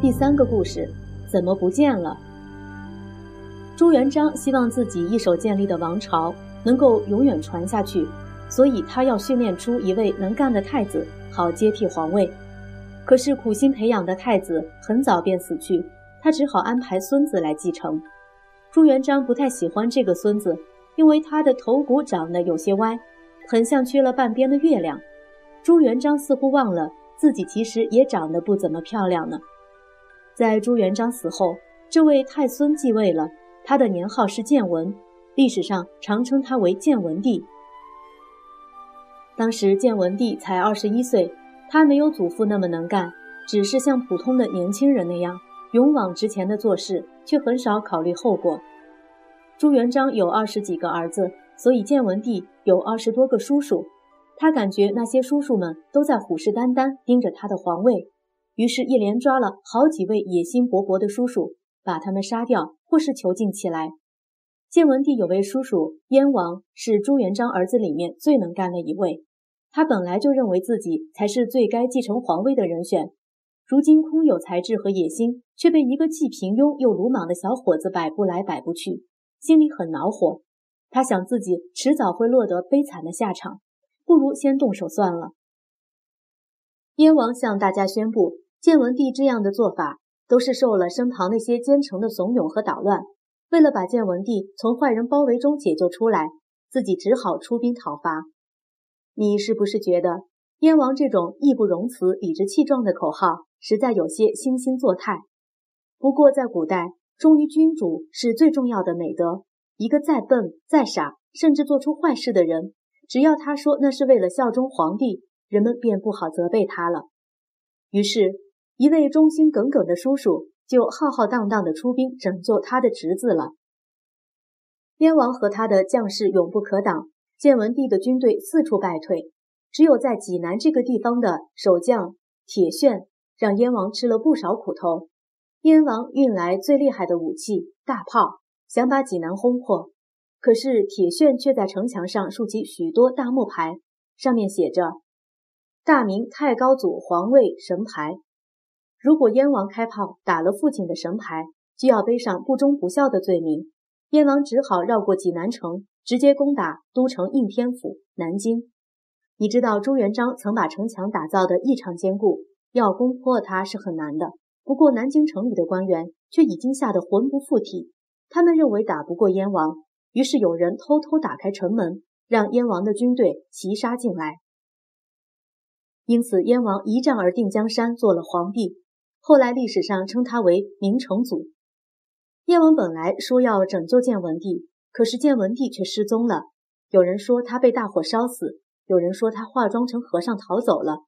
第三个故事怎么不见了？朱元璋希望自己一手建立的王朝能够永远传下去，所以他要训练出一位能干的太子，好接替皇位。可是苦心培养的太子很早便死去，他只好安排孙子来继承。朱元璋不太喜欢这个孙子，因为他的头骨长得有些歪，很像缺了半边的月亮。朱元璋似乎忘了自己其实也长得不怎么漂亮呢。在朱元璋死后，这位太孙继位了，他的年号是建文，历史上常称他为建文帝。当时建文帝才二十一岁。他没有祖父那么能干，只是像普通的年轻人那样勇往直前的做事，却很少考虑后果。朱元璋有二十几个儿子，所以建文帝有二十多个叔叔。他感觉那些叔叔们都在虎视眈眈盯着他的皇位，于是，一连抓了好几位野心勃勃的叔叔，把他们杀掉或是囚禁起来。建文帝有位叔叔燕王，是朱元璋儿子里面最能干的一位。他本来就认为自己才是最该继承皇位的人选，如今空有才智和野心，却被一个既平庸又鲁莽的小伙子摆不来摆不去，心里很恼火。他想自己迟早会落得悲惨的下场，不如先动手算了。燕王向大家宣布，建文帝这样的做法都是受了身旁那些奸臣的怂恿和捣乱。为了把建文帝从坏人包围中解救出来，自己只好出兵讨伐。你是不是觉得燕王这种义不容辞、理直气壮的口号实在有些惺惺作态？不过在古代，忠于君主是最重要的美德。一个再笨、再傻，甚至做出坏事的人，只要他说那是为了效忠皇帝，人们便不好责备他了。于是，一位忠心耿耿的叔叔就浩浩荡荡地出兵拯救他的侄子了。燕王和他的将士勇不可挡。建文帝的军队四处败退，只有在济南这个地方的守将铁铉让燕王吃了不少苦头。燕王运来最厉害的武器大炮，想把济南轰破。可是铁铉却在城墙上竖起许多大木牌，上面写着“大明太高祖皇位神牌”。如果燕王开炮打了父亲的神牌，就要背上不忠不孝的罪名。燕王只好绕过济南城。直接攻打都城应天府南京。你知道朱元璋曾把城墙打造的异常坚固，要攻破它是很难的。不过南京城里的官员却已经吓得魂不附体，他们认为打不过燕王，于是有人偷偷打开城门，让燕王的军队齐杀进来。因此燕王一战而定江山，做了皇帝。后来历史上称他为明成祖。燕王本来说要拯救建文帝。可是建文帝却失踪了，有人说他被大火烧死，有人说他化妆成和尚逃走了。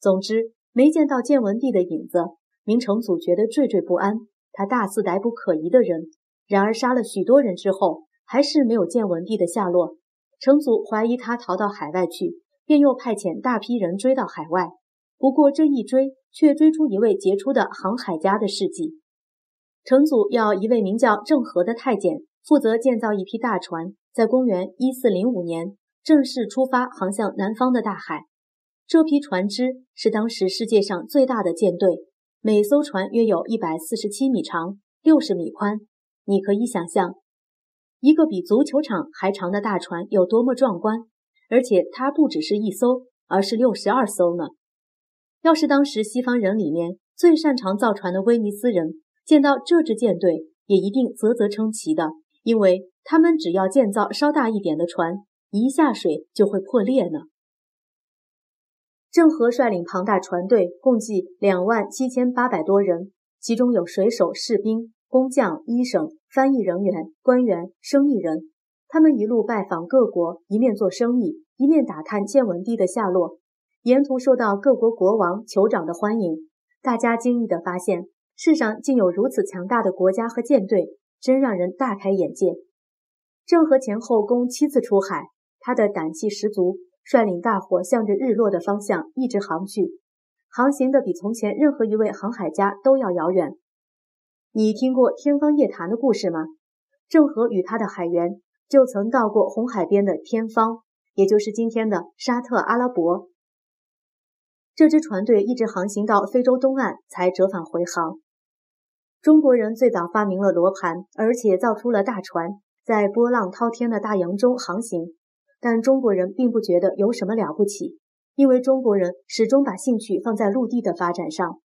总之，没见到建文帝的影子。明成祖觉得惴惴不安，他大肆逮捕可疑的人，然而杀了许多人之后，还是没有建文帝的下落。成祖怀疑他逃到海外去，便又派遣大批人追到海外。不过这一追，却追出一位杰出的航海家的事迹。成祖要一位名叫郑和的太监。负责建造一批大船，在公元一四零五年正式出发，航向南方的大海。这批船只是当时世界上最大的舰队，每艘船约有一百四十七米长，六十米宽。你可以想象，一个比足球场还长的大船有多么壮观。而且它不只是一艘，而是六十二艘呢。要是当时西方人里面最擅长造船的威尼斯人见到这支舰队，也一定啧啧称奇的。因为他们只要建造稍大一点的船，一下水就会破裂呢。郑和率领庞大船队，共计两万七千八百多人，其中有水手、士兵、工匠、医生、翻译人员、官员、生意人。他们一路拜访各国，一面做生意，一面打探建文帝的下落。沿途受到各国国王、酋长的欢迎，大家惊异地发现，世上竟有如此强大的国家和舰队。真让人大开眼界。郑和前后共七次出海，他的胆气十足，率领大伙向着日落的方向一直航去，航行的比从前任何一位航海家都要遥远。你听过天方夜谭的故事吗？郑和与他的海员就曾到过红海边的天方，也就是今天的沙特阿拉伯。这支船队一直航行到非洲东岸，才折返回航。中国人最早发明了罗盘，而且造出了大船，在波浪滔天的大洋中航行。但中国人并不觉得有什么了不起，因为中国人始终把兴趣放在陆地的发展上。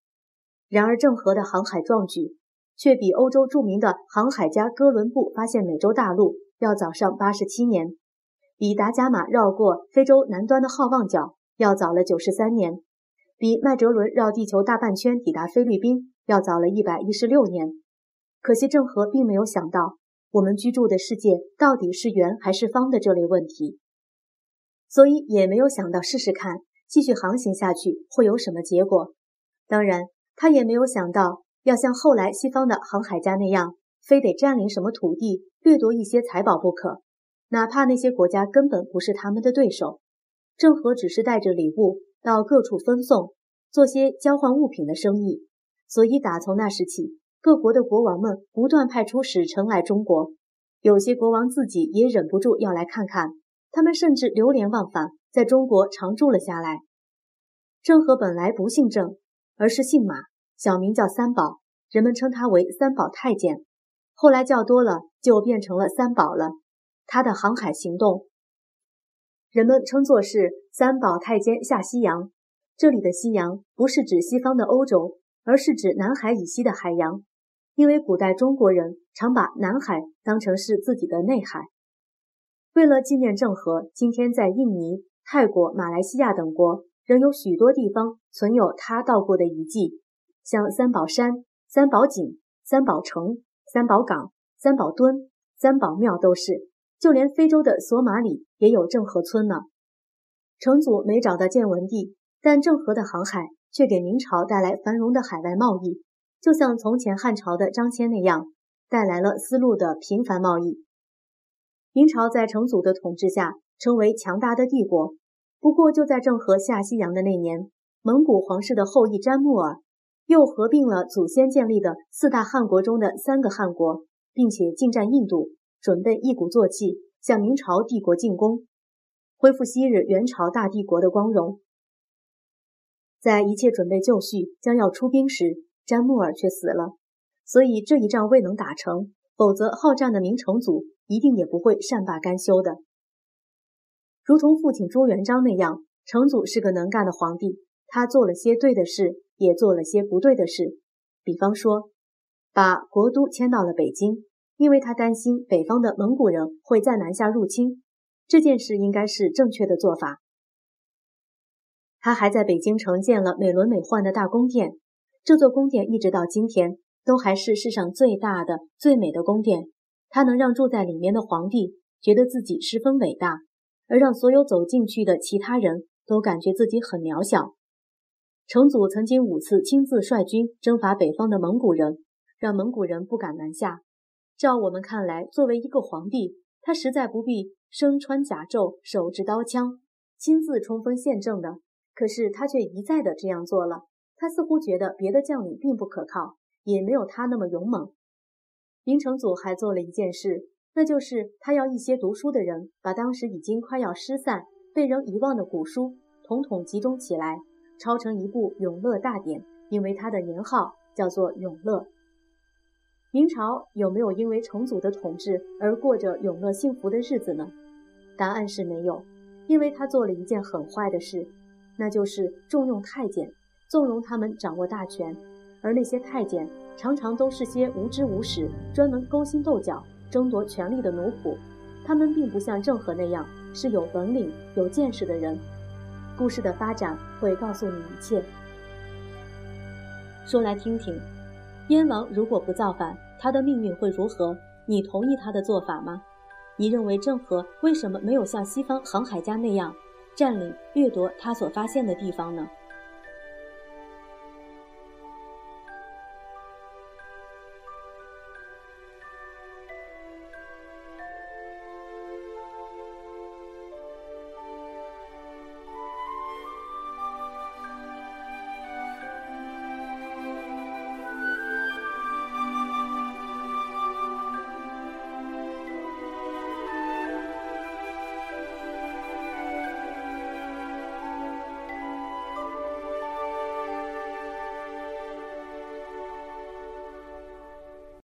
然而，郑和的航海壮举却比欧洲著名的航海家哥伦布发现美洲大陆要早上八十七年，比达伽马绕过非洲南端的好望角要早了九十三年，比麦哲伦绕地球大半圈抵达菲律宾要早了一百一十六年。可惜，郑和并没有想到我们居住的世界到底是圆还是方的这类问题。所以也没有想到试试看，继续航行下去会有什么结果。当然，他也没有想到要像后来西方的航海家那样，非得占领什么土地，掠夺一些财宝不可，哪怕那些国家根本不是他们的对手。郑和只是带着礼物到各处分送，做些交换物品的生意。所以打从那时起，各国的国王们不断派出使臣来中国，有些国王自己也忍不住要来看看。他们甚至流连忘返，在中国常住了下来。郑和本来不姓郑，而是姓马，小名叫三宝，人们称他为三宝太监。后来叫多了，就变成了三宝了。他的航海行动，人们称作是三宝太监下西洋。这里的西洋不是指西方的欧洲，而是指南海以西的海洋，因为古代中国人常把南海当成是自己的内海。为了纪念郑和，今天在印尼、泰国、马来西亚等国仍有许多地方存有他到过的遗迹，像三宝山、三宝井、三宝城、三宝港、三宝墩、三宝庙都是。就连非洲的索马里也有郑和村呢。成祖没找到建文帝，但郑和的航海却给明朝带来繁荣的海外贸易，就像从前汉朝的张骞那样，带来了丝路的频繁贸易。明朝在成祖的统治下成为强大的帝国。不过，就在郑和下西洋的那年，蒙古皇室的后裔詹木尔又合并了祖先建立的四大汗国中的三个汗国，并且进占印度，准备一鼓作气向明朝帝国进攻，恢复昔日元朝大帝国的光荣。在一切准备就绪，将要出兵时，詹木尔却死了，所以这一仗未能打成。否则，好战的明成祖。一定也不会善罢甘休的。如同父亲朱元璋那样，成祖是个能干的皇帝，他做了些对的事，也做了些不对的事。比方说，把国都迁到了北京，因为他担心北方的蒙古人会再南下入侵，这件事应该是正确的做法。他还在北京城建了美轮美奂的大宫殿，这座宫殿一直到今天都还是世上最大的、最美的宫殿。它能让住在里面的皇帝觉得自己十分伟大，而让所有走进去的其他人都感觉自己很渺小。成祖曾经五次亲自率军征伐北方的蒙古人，让蒙古人不敢南下。照我们看来，作为一个皇帝，他实在不必身穿甲胄、手执刀枪，亲自冲锋陷阵的。可是他却一再的这样做了。他似乎觉得别的将领并不可靠，也没有他那么勇猛。明成祖还做了一件事，那就是他要一些读书的人，把当时已经快要失散、被人遗忘的古书统统集中起来，抄成一部《永乐大典》，因为他的年号叫做永乐。明朝有没有因为成祖的统治而过着永乐幸福的日子呢？答案是没有，因为他做了一件很坏的事，那就是重用太监，纵容他们掌握大权，而那些太监。常常都是些无知无识、专门勾心斗角、争夺权力的奴仆。他们并不像郑和那样是有本领、有见识的人。故事的发展会告诉你一切。说来听听，燕王如果不造反，他的命运会如何？你同意他的做法吗？你认为郑和为什么没有像西方航海家那样占领、掠夺他所发现的地方呢？